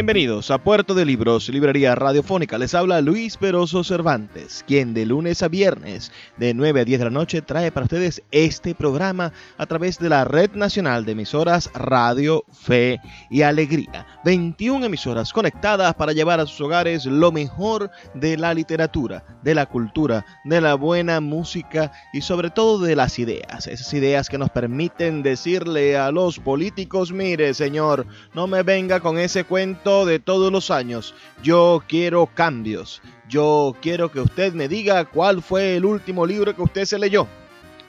Bienvenidos a Puerto de Libros, Librería Radiofónica. Les habla Luis Peroso Cervantes, quien de lunes a viernes, de 9 a 10 de la noche, trae para ustedes este programa a través de la Red Nacional de Emisoras Radio, Fe y Alegría. 21 emisoras conectadas para llevar a sus hogares lo mejor de la literatura, de la cultura, de la buena música y sobre todo de las ideas. Esas ideas que nos permiten decirle a los políticos, mire señor, no me venga con ese cuento de todos los años. Yo quiero cambios. Yo quiero que usted me diga cuál fue el último libro que usted se leyó.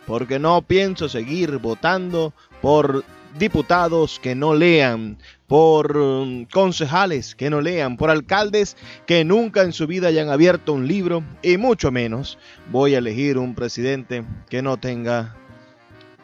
Porque no pienso seguir votando por diputados que no lean, por um, concejales que no lean, por alcaldes que nunca en su vida hayan abierto un libro y mucho menos voy a elegir un presidente que no tenga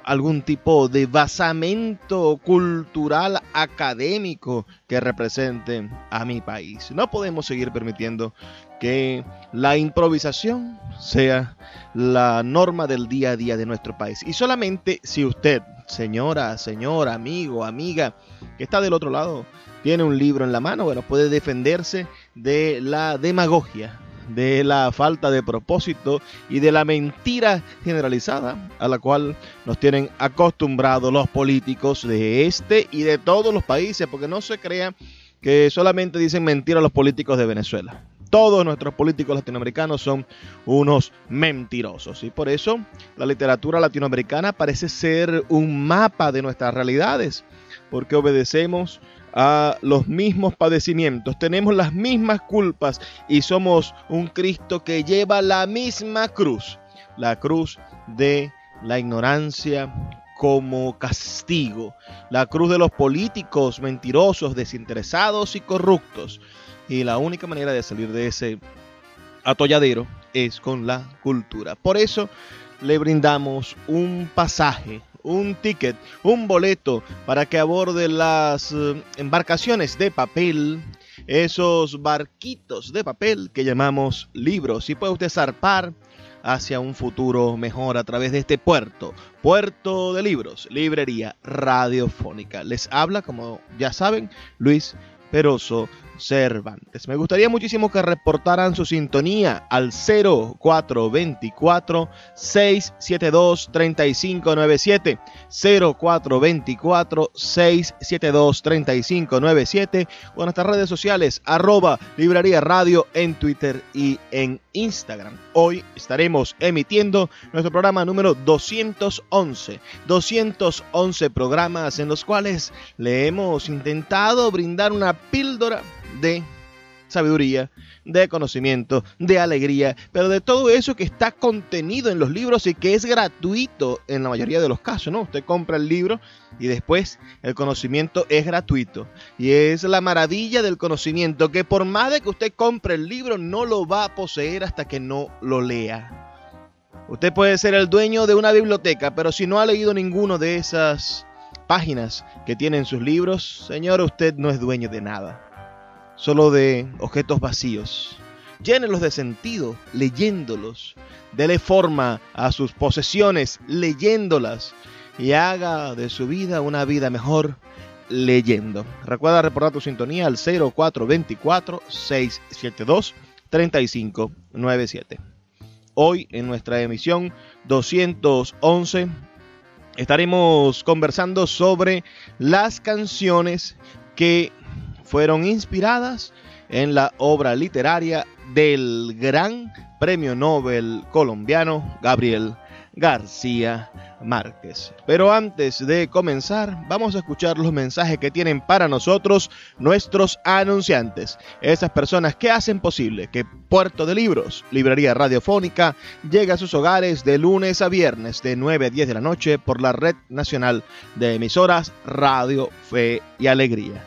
algún tipo de basamento cultural académico que represente a mi país. No podemos seguir permitiendo que la improvisación sea la norma del día a día de nuestro país. Y solamente si usted, señora, señor, amigo, amiga, que está del otro lado, tiene un libro en la mano, bueno, puede defenderse de la demagogia de la falta de propósito y de la mentira generalizada a la cual nos tienen acostumbrados los políticos de este y de todos los países, porque no se crea que solamente dicen mentira los políticos de Venezuela. Todos nuestros políticos latinoamericanos son unos mentirosos y por eso la literatura latinoamericana parece ser un mapa de nuestras realidades, porque obedecemos a los mismos padecimientos, tenemos las mismas culpas y somos un Cristo que lleva la misma cruz, la cruz de la ignorancia como castigo, la cruz de los políticos mentirosos, desinteresados y corruptos. Y la única manera de salir de ese atolladero es con la cultura. Por eso le brindamos un pasaje un ticket, un boleto para que aborde las eh, embarcaciones de papel, esos barquitos de papel que llamamos libros. Y puede usted zarpar hacia un futuro mejor a través de este puerto, puerto de libros, librería radiofónica. Les habla, como ya saben, Luis Peroso Cervantes. Me gustaría muchísimo que reportaran su sintonía al 0424 672 3597 0424 672 3597 o en nuestras redes sociales arroba librería radio en Twitter y en Instagram. Hoy estaremos emitiendo nuestro programa número 211. 211 programas en los cuales le hemos intentado brindar una píldora de sabiduría, de conocimiento, de alegría, pero de todo eso que está contenido en los libros y que es gratuito en la mayoría de los casos, ¿no? Usted compra el libro y después el conocimiento es gratuito. Y es la maravilla del conocimiento que por más de que usted compre el libro no lo va a poseer hasta que no lo lea. Usted puede ser el dueño de una biblioteca, pero si no ha leído ninguno de esas páginas que tienen sus libros, señor, usted no es dueño de nada solo de objetos vacíos. Llénelos de sentido leyéndolos. Dele forma a sus posesiones leyéndolas. Y haga de su vida una vida mejor leyendo. Recuerda reportar tu sintonía al 0424-672-3597. Hoy en nuestra emisión 211 estaremos conversando sobre las canciones que fueron inspiradas en la obra literaria del gran premio Nobel colombiano Gabriel García Márquez. Pero antes de comenzar, vamos a escuchar los mensajes que tienen para nosotros nuestros anunciantes, esas personas que hacen posible que Puerto de Libros, Librería Radiofónica, llegue a sus hogares de lunes a viernes de 9 a 10 de la noche por la Red Nacional de Emisoras Radio Fe y Alegría.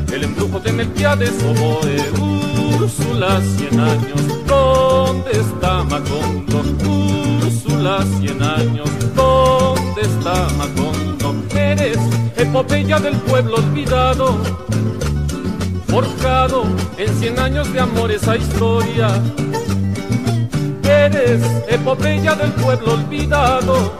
el embrujo de Melquiades, oboe, Úrsula, cien años, ¿dónde está Macondo? Úrsula, cien años, ¿dónde está Macondo? Eres epopeya del pueblo olvidado, forjado en cien años de amor esa historia. Eres epopeya del pueblo olvidado,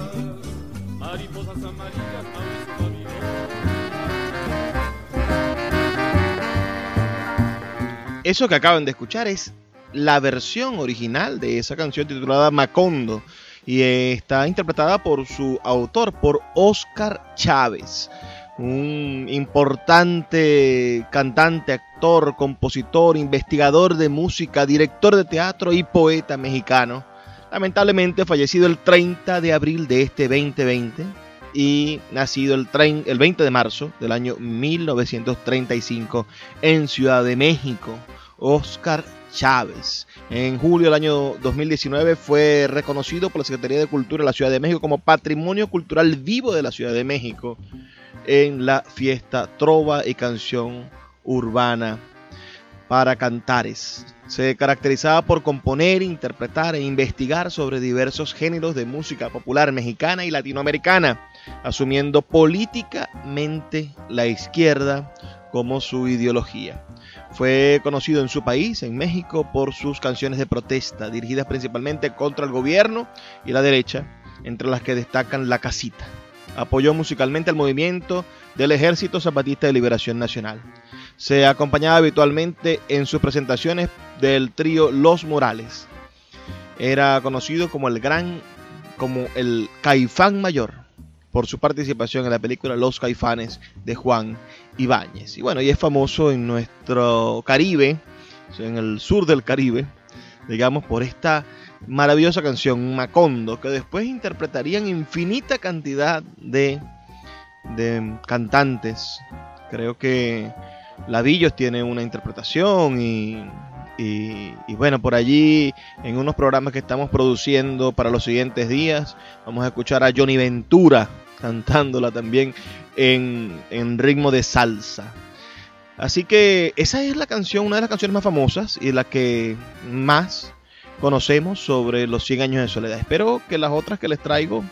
Mariposas amarillas, Mauricio. Eso que acaban de escuchar es la versión original de esa canción titulada Macondo y está interpretada por su autor, por Oscar Chávez, un importante cantante, actor, compositor, investigador de música, director de teatro y poeta mexicano. Lamentablemente fallecido el 30 de abril de este 2020 y nacido el, el 20 de marzo del año 1935 en Ciudad de México. Oscar Chávez. En julio del año 2019 fue reconocido por la Secretaría de Cultura de la Ciudad de México como Patrimonio Cultural Vivo de la Ciudad de México en la fiesta Trova y Canción Urbana para Cantares. Se caracterizaba por componer, interpretar e investigar sobre diversos géneros de música popular mexicana y latinoamericana, asumiendo políticamente la izquierda como su ideología. Fue conocido en su país, en México, por sus canciones de protesta, dirigidas principalmente contra el gobierno y la derecha, entre las que destacan La Casita. Apoyó musicalmente al movimiento del Ejército Zapatista de Liberación Nacional. Se acompañaba habitualmente en sus presentaciones del trío Los Morales. Era conocido como el gran, como el Caifán Mayor, por su participación en la película Los Caifanes de Juan Ibáñez. Y bueno, y es famoso en nuestro Caribe, en el sur del Caribe, digamos, por esta maravillosa canción, Macondo, que después interpretarían infinita cantidad de, de cantantes. Creo que Lavillos tiene una interpretación y, y, bueno, por allí en unos programas que estamos produciendo para los siguientes días, vamos a escuchar a Johnny Ventura cantándola también en, en, ritmo de salsa. Así que esa es la canción, una de las canciones más famosas y la que más conocemos sobre los 100 años de soledad. Espero que las otras que les traigo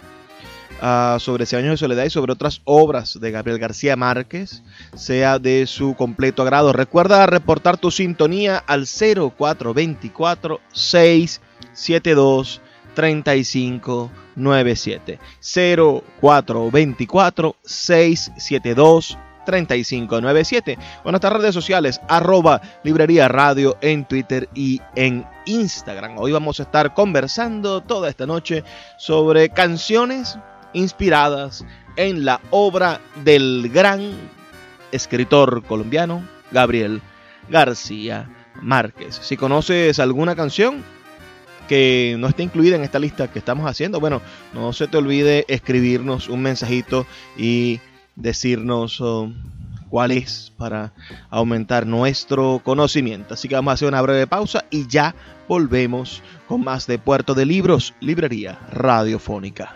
uh, sobre 100 años de soledad y sobre otras obras de Gabriel García Márquez sea de su completo agrado. Recuerda reportar tu sintonía al 0424 672 3597 0424 672 3597 o nuestras redes sociales arroba librería radio en Twitter y en Instagram. Hoy vamos a estar conversando toda esta noche sobre canciones inspiradas en la obra del gran escritor colombiano Gabriel García Márquez. Si conoces alguna canción que no esté incluida en esta lista que estamos haciendo, bueno, no se te olvide escribirnos un mensajito y decirnos oh, cuál es para aumentar nuestro conocimiento. Así que vamos a hacer una breve pausa y ya volvemos con más de Puerto de Libros, Librería Radiofónica.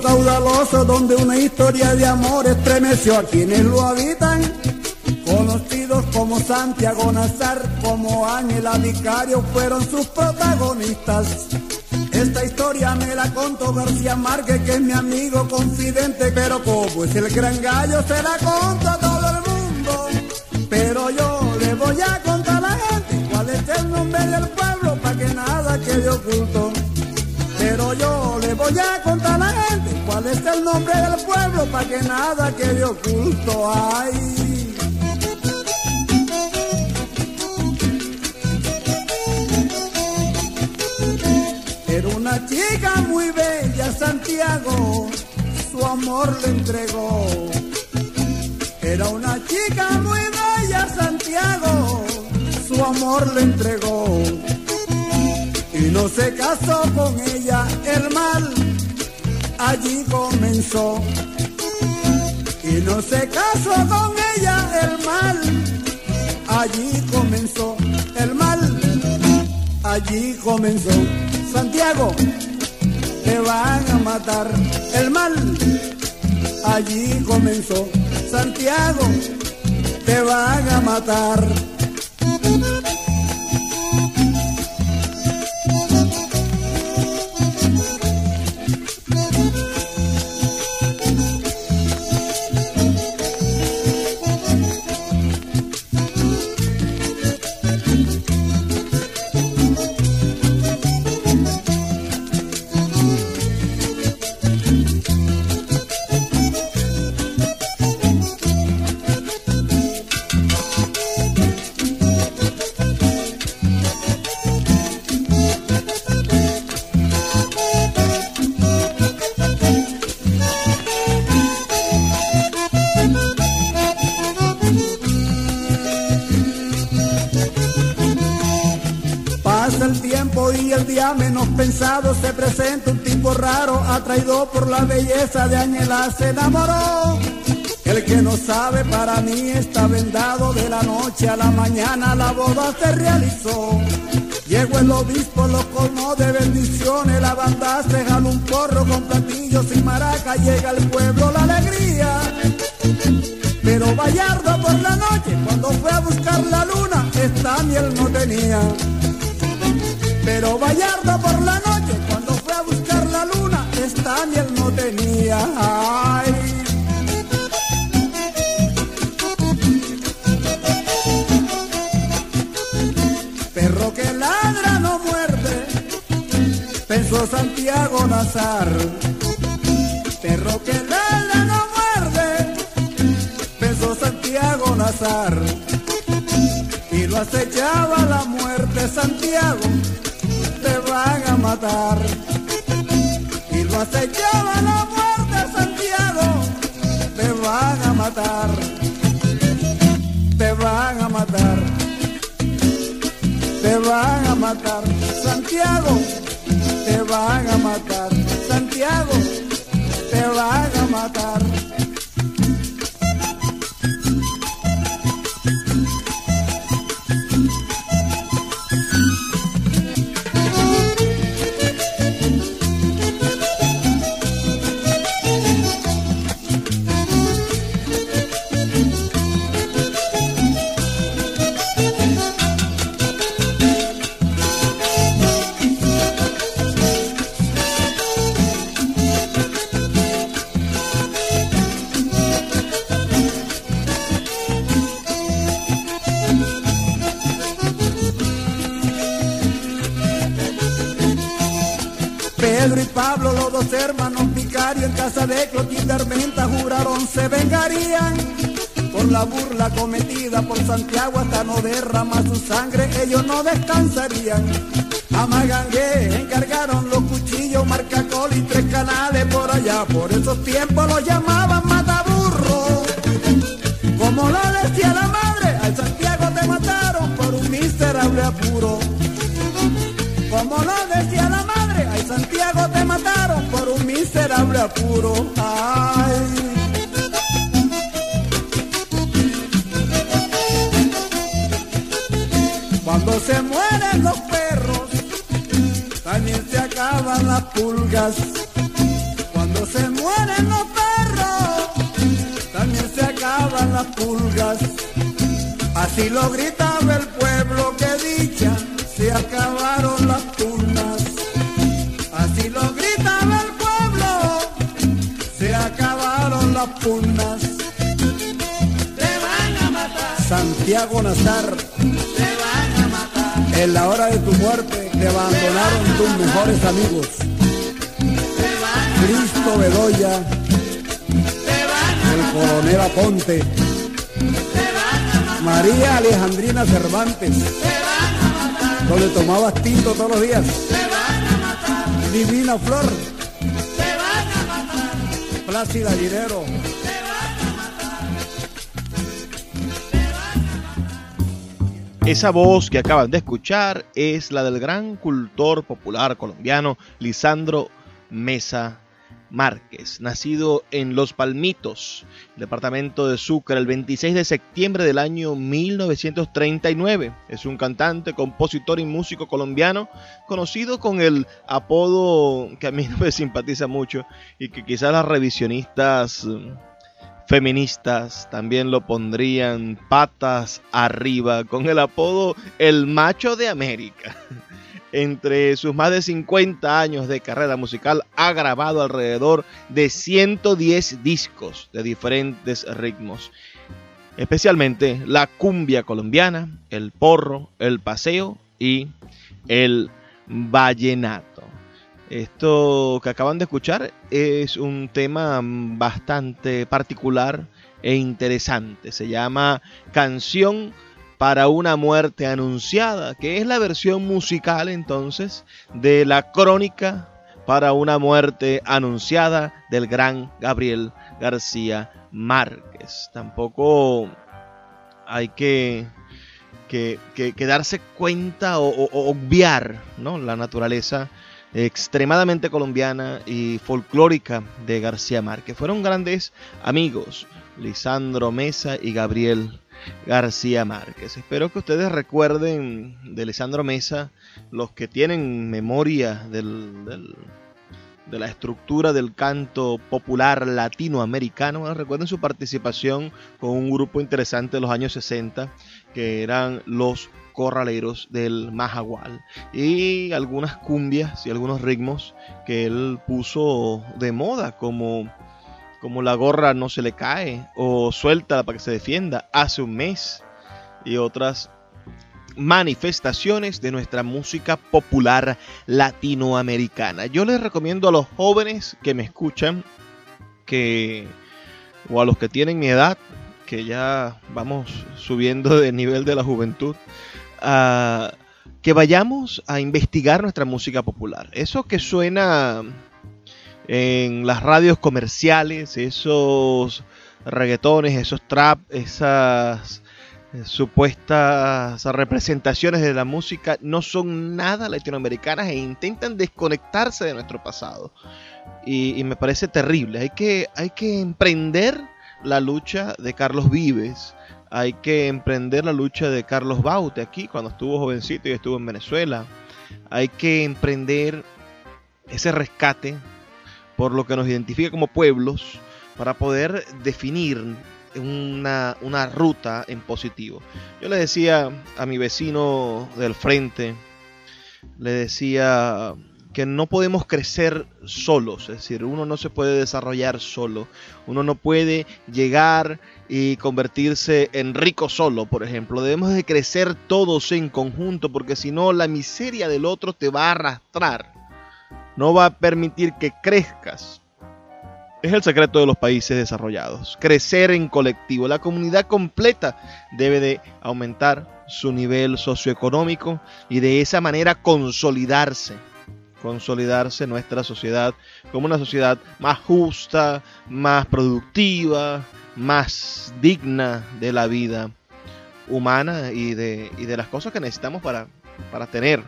Caudaloso donde una historia de amor estremeció a quienes lo habitan. Conocidos como Santiago Nazar, como Ángela Vicario fueron sus protagonistas. Esta historia me la contó García Márquez, que es mi amigo confidente, pero como es el gran gallo, se la conta a todo el mundo. Pero yo le voy a contar a la gente cuál es el nombre del pueblo, para que nada quede oculto. Pero yo le voy a contar cuál es el nombre del pueblo para que nada quede oculto. Ay. Era una chica muy bella, Santiago, su amor le entregó. Era una chica muy bella, Santiago, su amor le entregó. Y no se casó con ella, el mal allí comenzó. Y no se casó con ella, el mal allí comenzó. El mal allí comenzó. Santiago, te van a matar. El mal allí comenzó. Santiago, te van a matar. Menos pensado se presenta un tipo raro, atraído por la belleza de Ángela, se enamoró. El que no sabe para mí está vendado de la noche a la mañana, la boda se realizó. Llegó el obispo, lo colmó de bendiciones, la banda se jaló un porro con platillos y maraca, llega al pueblo la alegría. Pero Bayardo por la noche, cuando fue a buscar la luna, esta miel no tenía. Pero Bayardo por la noche, cuando fue a buscar la luna, esta miel no tenía. Perro que ladra no muerde, pensó Santiago Nazar. Perro que ladra no muerde, pensó Santiago Nazar. Y lo acechaba la muerte, Santiago, Y lo acechaba la muerte, Santiago, te van a matar. Te van a matar. Te van a matar, Santiago, te van a matar, Santiago, te van a matar. De Clotilde Armenta juraron se vengarían por la burla cometida por Santiago hasta no derramar su sangre, ellos no descansarían. A Magangué encargaron los cuchillos, marcacol y tres canales por allá, por esos tiempos los llamaban mataburro. Como lo decía la apuro. Ay. Cuando se mueren los perros, también se acaban las pulgas. Cuando se mueren los perros, también se acaban las pulgas. Así lo gritaba el pueblo que dicha, se acabaron las Te van a matar. Santiago Nazar, te van a matar. En la hora de tu muerte te abandonaron tus mejores amigos. Cristo Bedoya. Coronel Aponte, María Alejandrina Cervantes, donde tomabas tinto todos los días. Divina Flor, Plácida Guerrero. Esa voz que acaban de escuchar es la del gran cultor popular colombiano Lisandro Mesa Márquez, nacido en Los Palmitos, departamento de Sucre, el 26 de septiembre del año 1939. Es un cantante, compositor y músico colombiano, conocido con el apodo que a mí no me simpatiza mucho y que quizás las revisionistas feministas también lo pondrían patas arriba con el apodo El Macho de América. Entre sus más de 50 años de carrera musical ha grabado alrededor de 110 discos de diferentes ritmos, especialmente la cumbia colombiana, el porro, el paseo y el vallenato. Esto que acaban de escuchar es un tema bastante particular e interesante. Se llama Canción para una muerte anunciada, que es la versión musical entonces de la crónica para una muerte anunciada del gran Gabriel García Márquez. Tampoco hay que, que, darse cuenta o, o obviar ¿no? la naturaleza extremadamente colombiana y folclórica de García Márquez. Fueron grandes amigos, Lisandro Mesa y Gabriel García Márquez. Espero que ustedes recuerden de Lisandro Mesa, los que tienen memoria del, de la estructura del canto popular latinoamericano. Recuerden su participación con un grupo interesante de los años 60, que eran los corraleros del Majagual y algunas cumbias y algunos ritmos que él puso de moda como como la gorra no se le cae o suelta para que se defienda hace un mes y otras manifestaciones de nuestra música popular latinoamericana. Yo les recomiendo a los jóvenes que me escuchan que o a los que tienen mi edad, que ya vamos subiendo de nivel de la juventud, que vayamos a investigar nuestra música popular. Eso que suena en las radios comerciales, esos reggaetones, esos trap, esas supuestas representaciones de la música no son nada latinoamericanas e intentan desconectarse de nuestro pasado. Y, me parece terrible. Hay que, hay que emprender la lucha de Carlos Vives, hay que emprender la lucha de Carlos Baute aquí cuando estuvo jovencito y estuvo en Venezuela. Hay que emprender ese rescate por lo que nos identifica como pueblos para poder definir una, una ruta en positivo. Yo le decía a mi vecino del frente, le decía que no podemos crecer solos, es decir, uno no se puede desarrollar solo, uno no puede llegar y convertirse en rico solo, por ejemplo, debemos de crecer todos en conjunto porque si no la miseria del otro te va a arrastrar, no va a permitir que crezcas. Es el secreto de los países desarrollados, crecer en colectivo, la comunidad completa debe de aumentar su nivel socioeconómico y de esa manera consolidarse. Consolidarse nuestra sociedad como una sociedad más justa, más productiva, más digna de la vida humana y de, de las cosas que necesitamos para, para tener,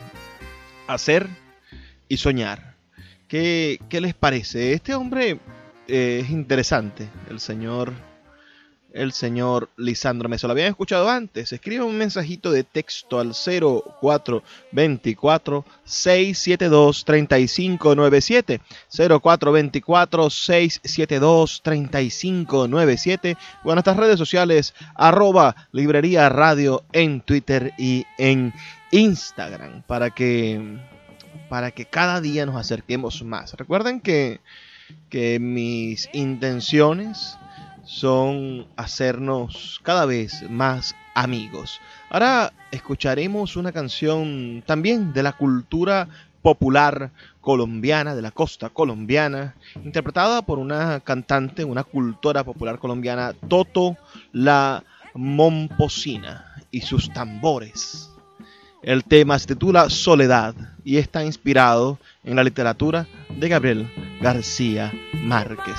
hacer y soñar. ¿Qué, ¿Qué, les parece? Este hombre eh, es interesante, el señor el señor Lisandro Mesa. Lo habían escuchado antes. Escribe un mensajito de texto al 0424 672 3597. 0424 672 3597. O en redes sociales, arroba librería radio en Twitter y en Instagram. Para que, para que cada día nos acerquemos más. Recuerden que, que mis intenciones son hacernos cada vez más amigos. Ahora escucharemos una canción también de la cultura popular colombiana, de la costa colombiana, interpretada por una cantante, una cultora popular colombiana, Toto la Momposina y sus tambores. El tema se titula Soledad y está inspirado en la literatura de Gabriel García Márquez.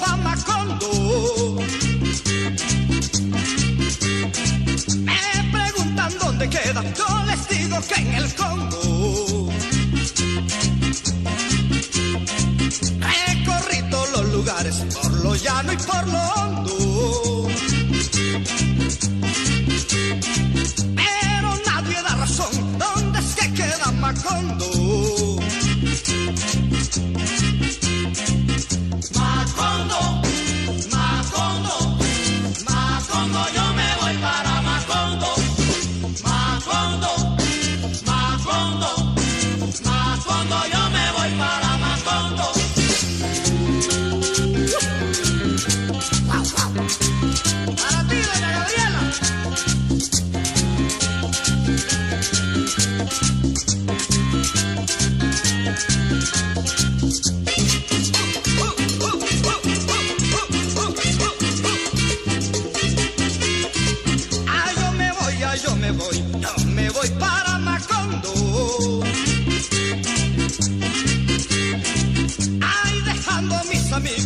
Pa' Macondo. Me preguntan dónde queda, yo les digo que en el Congo.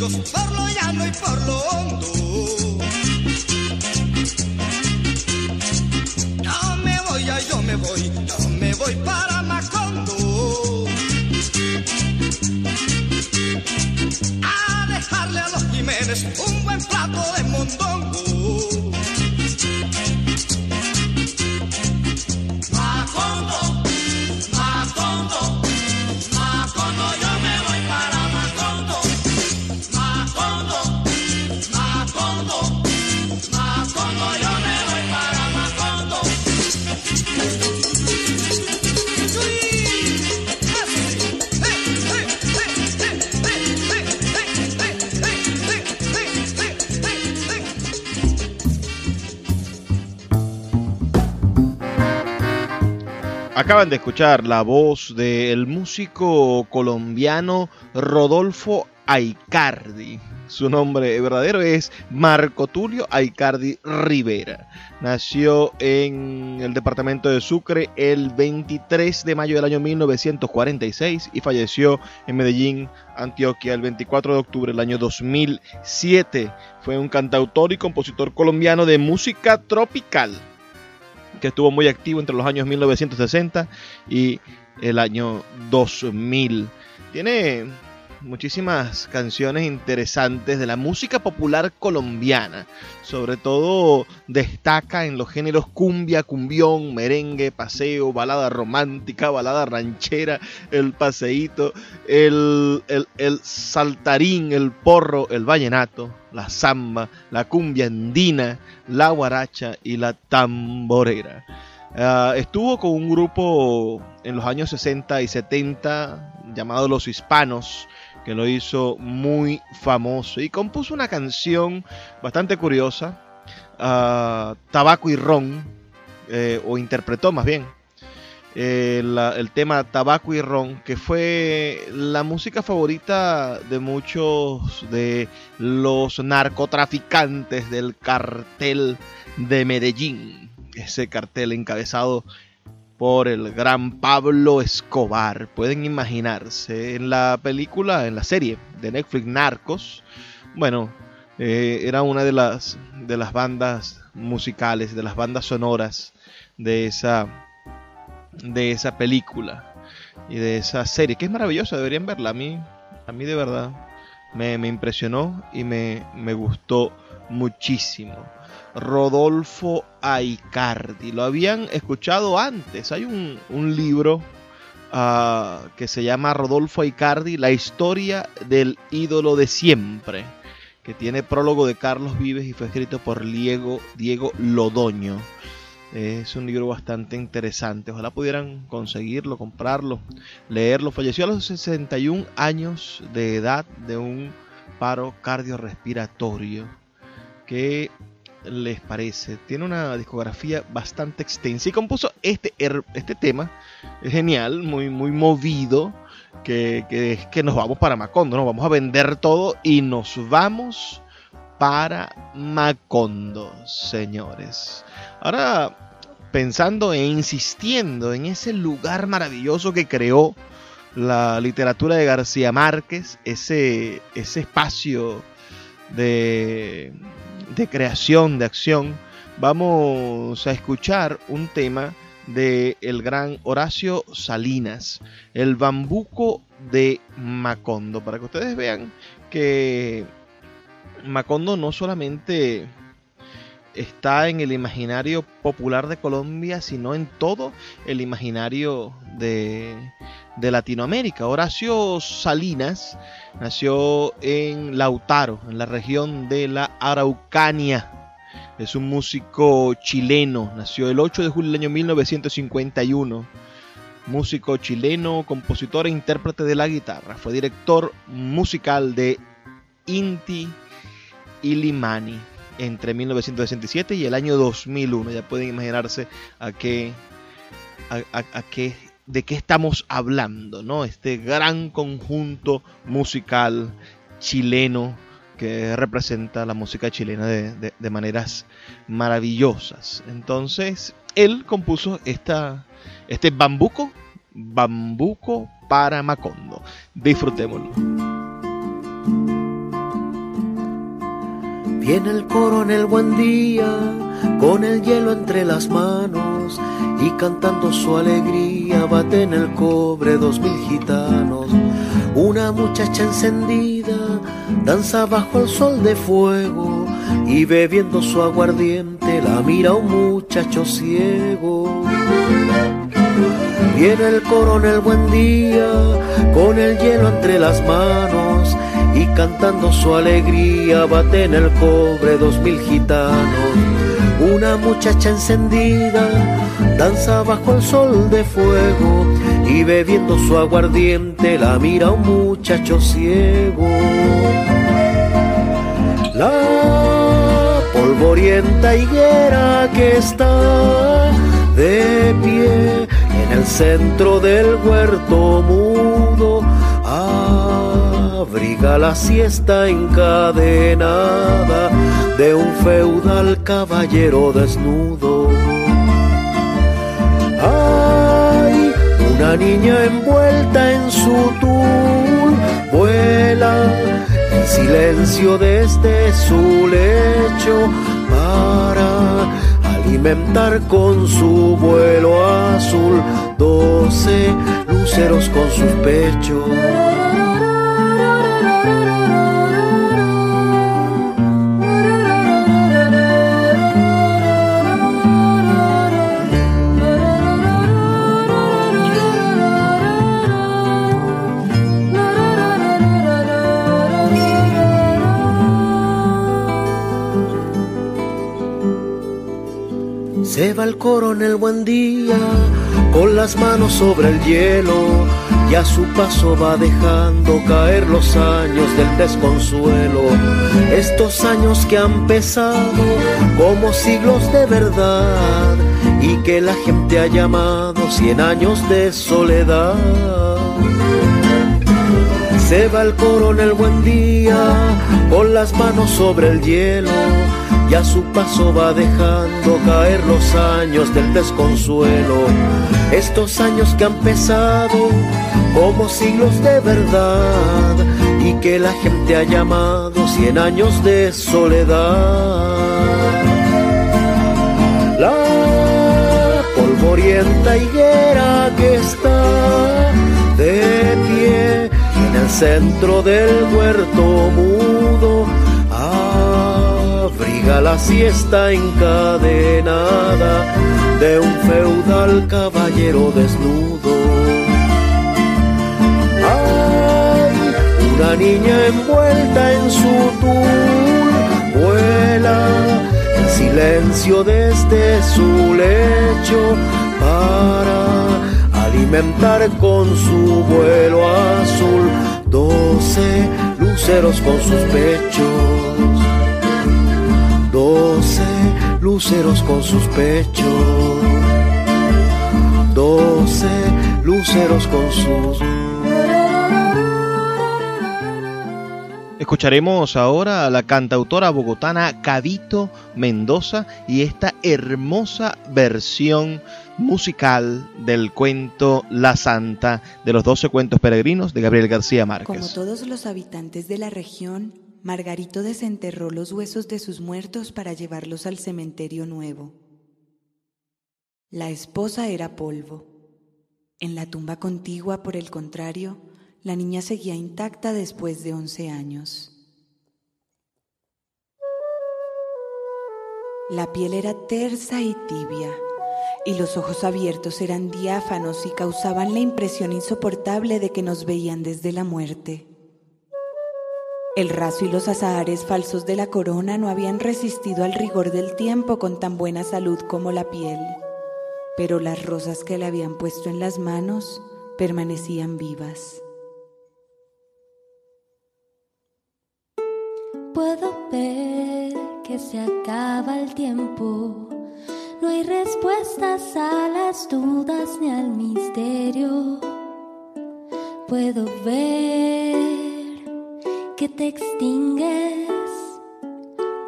Por lo llano y por lo hondo. Acaban de escuchar la voz del músico colombiano Rodolfo Aicardi. Su nombre verdadero es Marco Tulio Aicardi Rivera. Nació en el departamento de Sucre el 23 de mayo del año 1946 y falleció en Medellín, Antioquia, el 24 de octubre del año 2007. Fue un cantautor y compositor colombiano de música tropical que estuvo muy activo entre los años 1960 y el año 2000. Tiene muchísimas canciones interesantes de la música popular colombiana. Sobre todo destaca en los géneros cumbia, cumbión, merengue, paseo, balada romántica, balada ranchera, el paseíto, el, el, el saltarín, el porro, el vallenato, la samba, la cumbia andina, la guaracha y la tamborera. Uh, estuvo con un grupo en los años 60 y 70 llamado Los Hispanos, que lo hizo muy famoso y compuso una canción bastante curiosa, uh, Tabaco y Ron, eh, o interpretó más bien eh, el tema Tabaco y Ron, que fue la música favorita de muchos de los narcotraficantes del cartel de Medellín, ese cartel encabezado por el gran Pablo Escobar. Pueden imaginarse en la película, en la serie de Netflix Narcos, bueno, eh, era una de las, de las bandas musicales, de las bandas sonoras de esa, de esa película y de esa serie, que es maravillosa, deberían verla. A mí, a mí de verdad me, me impresionó y me, me gustó muchísimo. Rodolfo Aicardi. Lo habían escuchado antes. Hay un, un libro uh, que se llama Rodolfo Aicardi, La historia del ídolo de siempre, que tiene prólogo de Carlos Vives y fue escrito por Diego, Diego Lodoño. Es un libro bastante interesante. Ojalá pudieran conseguirlo, comprarlo, leerlo. Falleció a los 61 años de edad de un paro cardiorrespiratorio. Que les parece. Tiene una discografía bastante extensa y compuso este, este tema. Genial, muy, muy movido. Que, que es que nos vamos para Macondo, nos vamos a vender todo y nos vamos para Macondo, señores. Ahora, pensando e insistiendo en ese lugar maravilloso que creó la literatura de García Márquez, ese, ese espacio de, de creación, de acción, vamos a escuchar un tema de el gran Horacio Salinas, el bambuco de Macondo, para que ustedes vean que Macondo no solamente está en el imaginario popular de Colombia, sino en todo el imaginario de, de Latinoamérica. Horacio Salinas nació en Lautaro, en la región de la Araucanía. Es un músico chileno, nació el 8 de julio del año 1951. Músico chileno, compositor e intérprete de la guitarra. Fue director musical de Inti Illimani entre 1967 y el año 2001. Ya pueden imaginarse a qué, a, qué, de qué estamos hablando, ¿no? Este gran conjunto musical chileno que representa la música chilena de, de, de maneras maravillosas. Entonces, él compuso esta, este bambuco, bambuco para Macondo. Disfrutémoslo. Viene el coronel buen día, con el hielo entre las manos y cantando su alegría, bate en el cobre dos mil gitanos. Una muchacha encendida danza bajo el sol de fuego, y bebiendo su aguardiente la mira un muchacho ciego. Viene el coronel buen día con el hielo entre las manos cantando su alegría bate en el cobre dos mil gitanos. Una muchacha encendida danza bajo el sol de fuego y bebiendo su aguardiente la mira un muchacho ciego. La polvorienta higuera que está de pie en el centro del huerto abriga la siesta encadenada de un feudal caballero desnudo. Hay una niña envuelta en su tul, vuela en silencio desde su lecho para alimentar con su vuelo azul doce luceros con sus pechos. Se va el coronel buen día con las manos sobre el hielo y a su paso va dejando caer los años del desconsuelo. Estos años que han pesado como siglos de verdad y que la gente ha llamado cien años de soledad. Se va el coronel buen día con las manos sobre el hielo y a su paso va dejando caer los años del desconsuelo. Estos años que han pesado como siglos de verdad y que la gente ha llamado cien años de soledad. La polvorienta higuera que está de pie en el centro del huerto mudo abriga la siesta encadenada de un feudal caballero desnudo. Una niña envuelta en su tul, vuela en silencio desde su lecho para alimentar con su vuelo azul doce luceros con sus pechos. Doce luceros con sus pechos, doce luceros con sus... Escucharemos ahora a la cantautora bogotana Cadito Mendoza y esta hermosa versión musical del cuento La Santa de los doce cuentos peregrinos de Gabriel García Márquez. Como todos los habitantes de la región, Margarito desenterró los huesos de sus muertos para llevarlos al cementerio nuevo. La esposa era polvo. En la tumba contigua, por el contrario, la niña seguía intacta después de once años. La piel era tersa y tibia, y los ojos abiertos eran diáfanos y causaban la impresión insoportable de que nos veían desde la muerte. El raso y los azahares falsos de la corona no habían resistido al rigor del tiempo con tan buena salud como la piel, pero las rosas que le habían puesto en las manos permanecían vivas. Puedo ver que se acaba el tiempo, no hay respuestas a las dudas ni al misterio. Puedo ver que te extingues,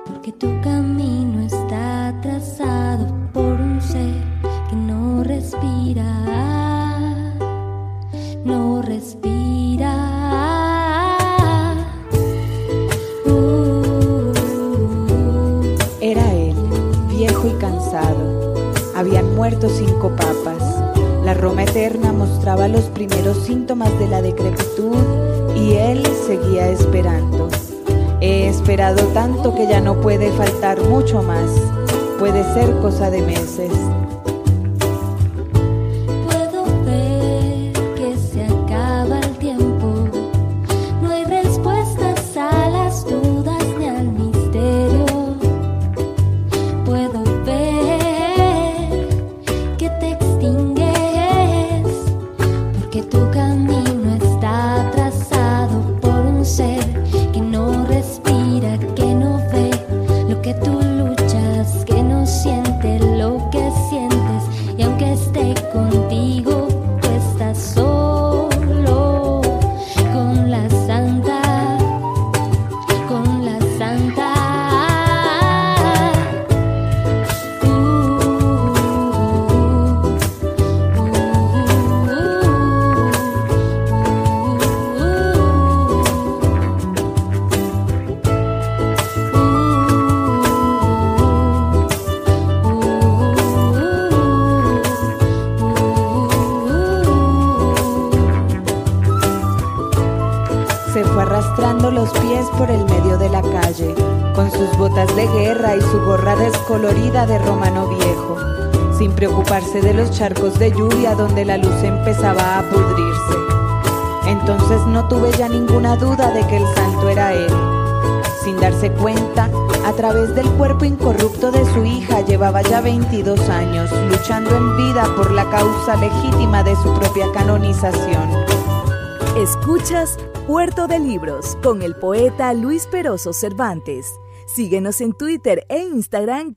porque tu camino está trazado por un ser que no respira, no respira. Habían muerto cinco papas. La Roma eterna mostraba los primeros síntomas de la decrepitud y él seguía esperando. he esperado tanto que ya no puede faltar mucho más. Puede ser cosa de meses. De romano viejo, sin preocuparse de los charcos de lluvia donde la luz empezaba a pudrirse. Entonces no tuve ya ninguna duda de que el santo era él. Sin darse cuenta, a través del cuerpo incorrupto de su hija llevaba ya 22 años luchando en vida por la causa legítima de su propia canonización. Escuchas Puerto de Libros con el poeta Luis Peroso Cervantes. Síguenos en Twitter e Instagram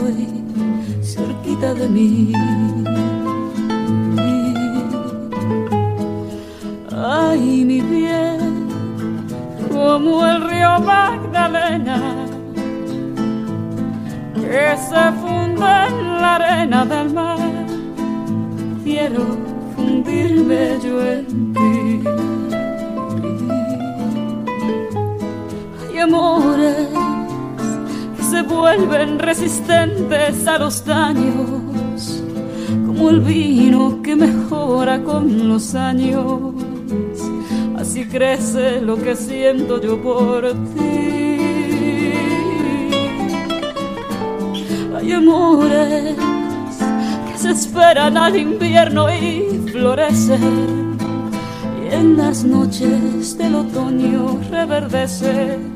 Del años. Así crece lo que siento yo por ti. Hay amores que se esperan al invierno y florecen, y en las noches del otoño reverdecen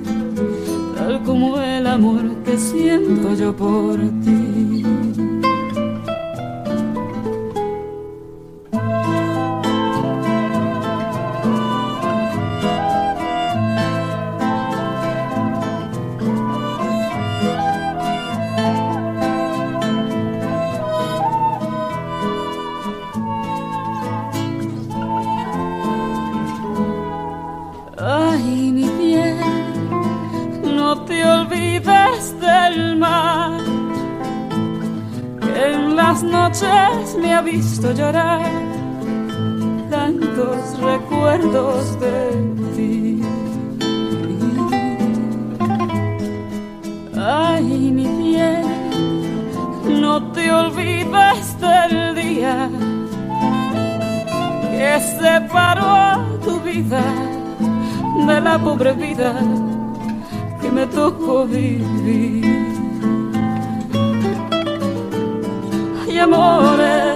como el amor que siento yo por ti. Visto llorar tantos recuerdos de ti. Ay, mi bien, no te olvides del día que separó tu vida de la pobre vida que me tocó vivir. Ay, amores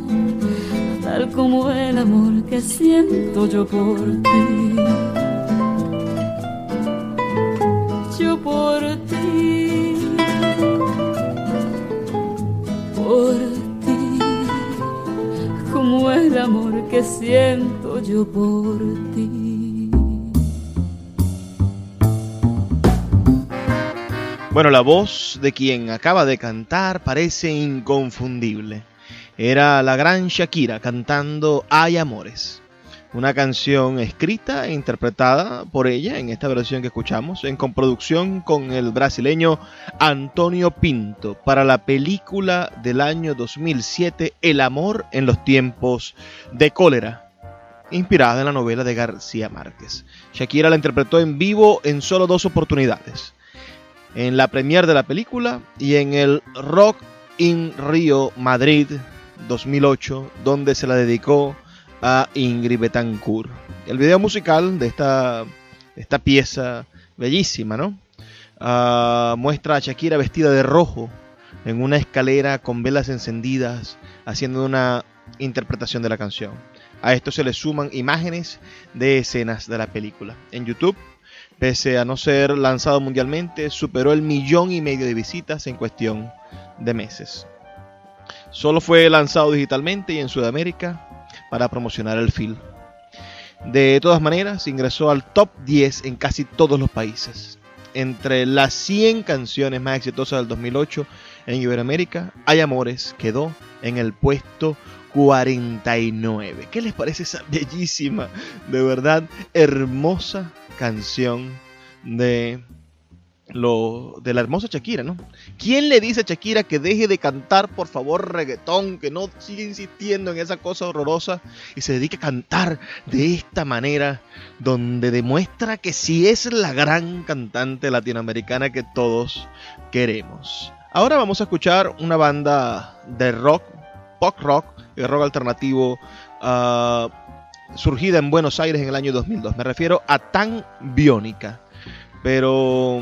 tal como el amor que siento yo por ti. Yo por ti. Por ti. Como el amor que siento yo por ti. Bueno, la voz de quien acaba de cantar parece inconfundible. Era la gran Shakira cantando Hay Amores, una canción escrita e interpretada por ella en esta versión que escuchamos, en comproducción con el brasileño Antonio Pinto para la película del año 2007 El amor en los tiempos de cólera, inspirada en la novela de García Márquez. Shakira la interpretó en vivo en solo dos oportunidades en la premier de la película y en el Rock in Rio Madrid 2008, donde se la dedicó a Ingrid Betancourt. El video musical de esta, esta pieza bellísima, ¿no? Uh, muestra a Shakira vestida de rojo en una escalera con velas encendidas, haciendo una interpretación de la canción. A esto se le suman imágenes de escenas de la película. En YouTube pese a no ser lanzado mundialmente, superó el millón y medio de visitas en cuestión de meses. Solo fue lanzado digitalmente y en Sudamérica para promocionar el film. De todas maneras, ingresó al top 10 en casi todos los países. Entre las 100 canciones más exitosas del 2008 en Iberoamérica, Hay Amores quedó en el puesto 49. ¿Qué les parece esa bellísima, de verdad hermosa canción de lo de la hermosa Shakira, ¿no? ¿Quién le dice a Shakira que deje de cantar, por favor, reggaetón, que no siga insistiendo en esa cosa horrorosa y se dedique a cantar de esta manera, donde demuestra que sí es la gran cantante latinoamericana que todos queremos? Ahora vamos a escuchar una banda de rock, pop rock y rock alternativo uh, surgida en Buenos Aires en el año 2002. Me refiero a Tan Biónica. Pero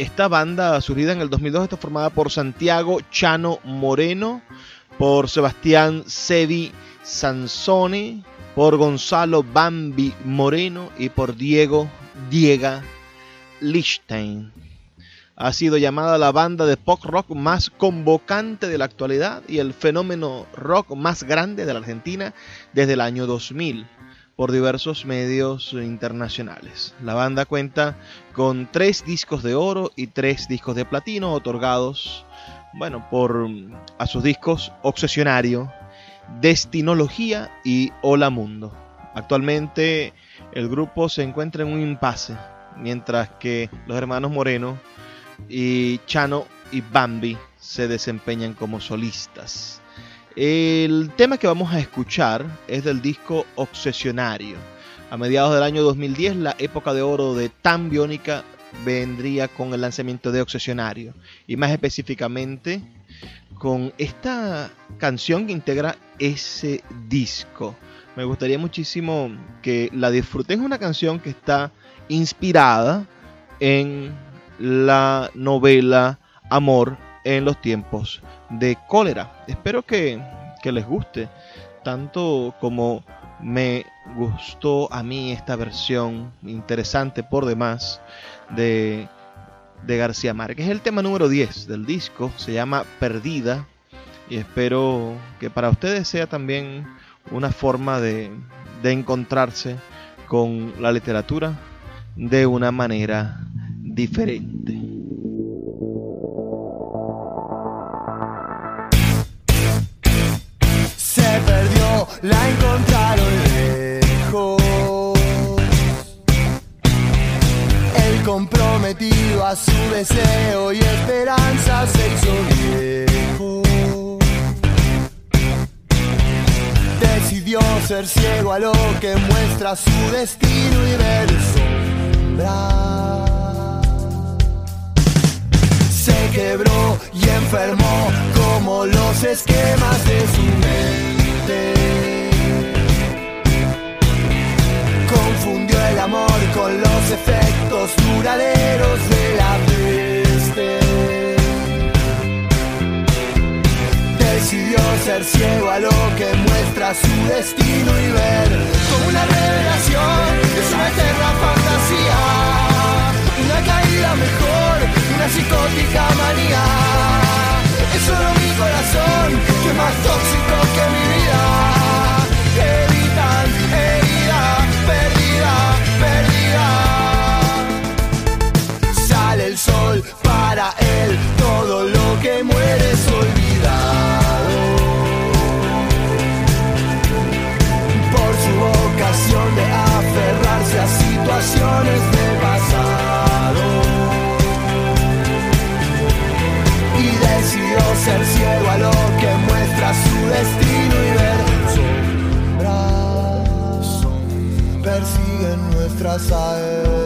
esta banda surgida en el 2002 está formada por Santiago Chano Moreno, por Sebastián Sevi Sansone, por Gonzalo Bambi Moreno y por Diego Diega Lichtenstein. Ha sido llamada la banda de pop rock más convocante de la actualidad y el fenómeno rock más grande de la Argentina desde el año 2000 por diversos medios internacionales. La banda cuenta con tres discos de oro y tres discos de platino otorgados, bueno, por a sus discos Obsesionario, Destinología y Hola Mundo. Actualmente el grupo se encuentra en un impasse, mientras que los hermanos Moreno y Chano y Bambi se desempeñan como solistas. El tema que vamos a escuchar es del disco Obsesionario. A mediados del año 2010, la época de oro de Tan Biónica vendría con el lanzamiento de Obsesionario. Y más específicamente con esta canción que integra ese disco. Me gustaría muchísimo que la disfruten. Es una canción que está inspirada en la novela Amor en los tiempos de cólera. Espero que, les guste tanto como me gustó a mí esta versión interesante por demás de, de García Márquez. Es el tema número 10 del disco, se llama Perdida y espero que para ustedes sea también una forma de, de encontrarse con la literatura de una manera diferente. La encontraron lejos. El comprometido a su deseo y esperanza se hizo viejo. Decidió ser ciego a lo que muestra su destino y ver sombra se quebró y enfermó como los esquemas de su mente. Amor con los efectos duraderos de la peste. Decidió ser ciego a lo que muestra su destino y ver como una revelación es una eterna fantasía, una caída mejor, una psicótica manía. Es solo mi corazón que es más tóxico que mi vida. Evitan herida, traçar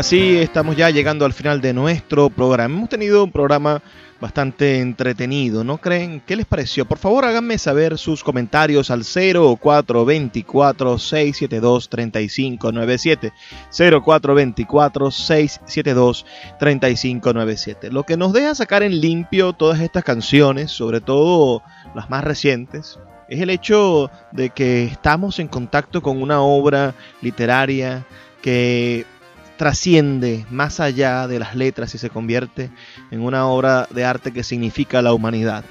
Así estamos ya llegando al final de nuestro programa. Hemos tenido un programa bastante entretenido, ¿no creen? ¿Qué les pareció? Por favor, háganme saber sus comentarios al 0424-672-3597. 0424-672-3597. Lo que nos deja sacar en limpio todas estas canciones, sobre todo las más recientes, es el hecho de que estamos en contacto con una obra literaria que trasciende más allá de las letras y se convierte en una obra de arte que significa la humanidad.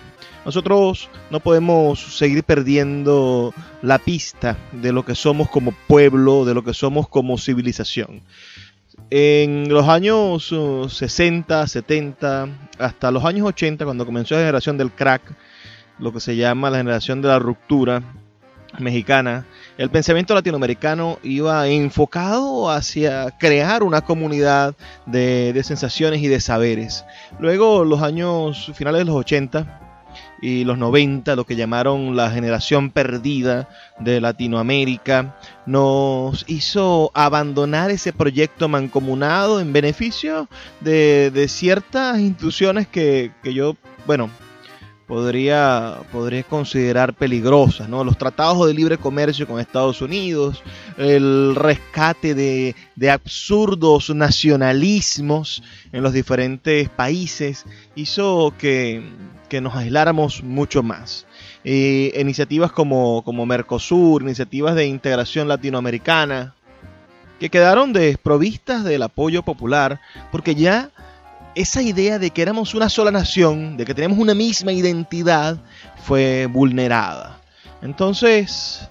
Nosotros no podemos seguir perdiendo la pista de lo que somos como pueblo, de lo que somos como civilización. En los años uh, 60, 70, hasta los años 80, cuando comenzó la generación del crack, lo que se llama la generación de la ruptura mexicana, el pensamiento latinoamericano iba enfocado hacia crear una comunidad de, sensaciones y de saberes. Luego, los años finales de los 80 y los 90, lo que llamaron la generación perdida de Latinoamérica, nos hizo abandonar ese proyecto mancomunado en beneficio de, de ciertas instituciones que, que yo, bueno, podría, podría considerar peligrosas, ¿no? Los tratados de libre comercio con Estados Unidos, el rescate de, de absurdos nacionalismos en los diferentes países, hizo que, que nos aisláramos mucho más. Eh, iniciativas como, como Mercosur, iniciativas de integración latinoamericana, que quedaron desprovistas del apoyo popular, porque ya esa idea de que éramos una sola nación, de que tenemos una misma identidad, fue vulnerada. Entonces,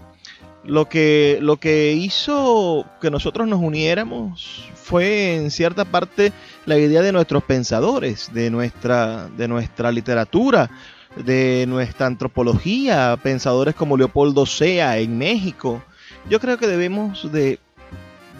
lo que, lo que hizo que nosotros nos uniéramos fue en cierta parte la idea de nuestros pensadores, de nuestra, de nuestra literatura, de nuestra antropología, pensadores como Leopoldo Sea en México. Yo creo que debemos de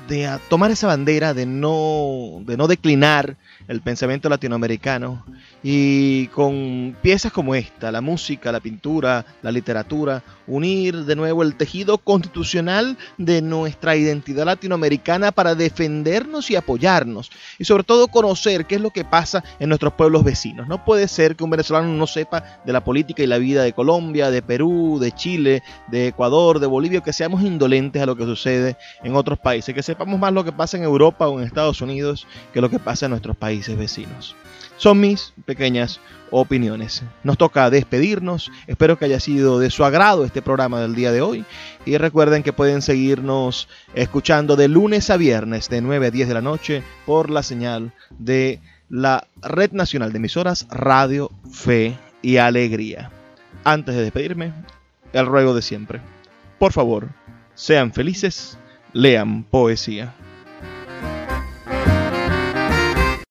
de tomar esa bandera de no, de no declinar el pensamiento latinoamericano y con piezas como esta, la música, la pintura, la literatura, unir de nuevo el tejido constitucional de nuestra identidad latinoamericana para defendernos y apoyarnos y sobre todo conocer qué es lo que pasa en nuestros pueblos vecinos. No puede ser que un venezolano no sepa de la política y la vida de Colombia, de Perú, de Chile, de Ecuador, de Bolivia, que seamos indolentes a lo que sucede en otros países, que sepamos más lo que pasa en Europa o en Estados Unidos que lo que pasa en nuestros países vecinos. Son mis pequeñas opiniones. Nos toca despedirnos. Espero que haya sido de su agrado este programa del día de hoy. Y recuerden que pueden seguirnos escuchando de lunes a viernes de 9 a 10 de la noche por la señal de la Red Nacional de Emisoras Radio Fe y Alegría. Antes de despedirme, el ruego de siempre. Por favor, sean felices, lean poesía.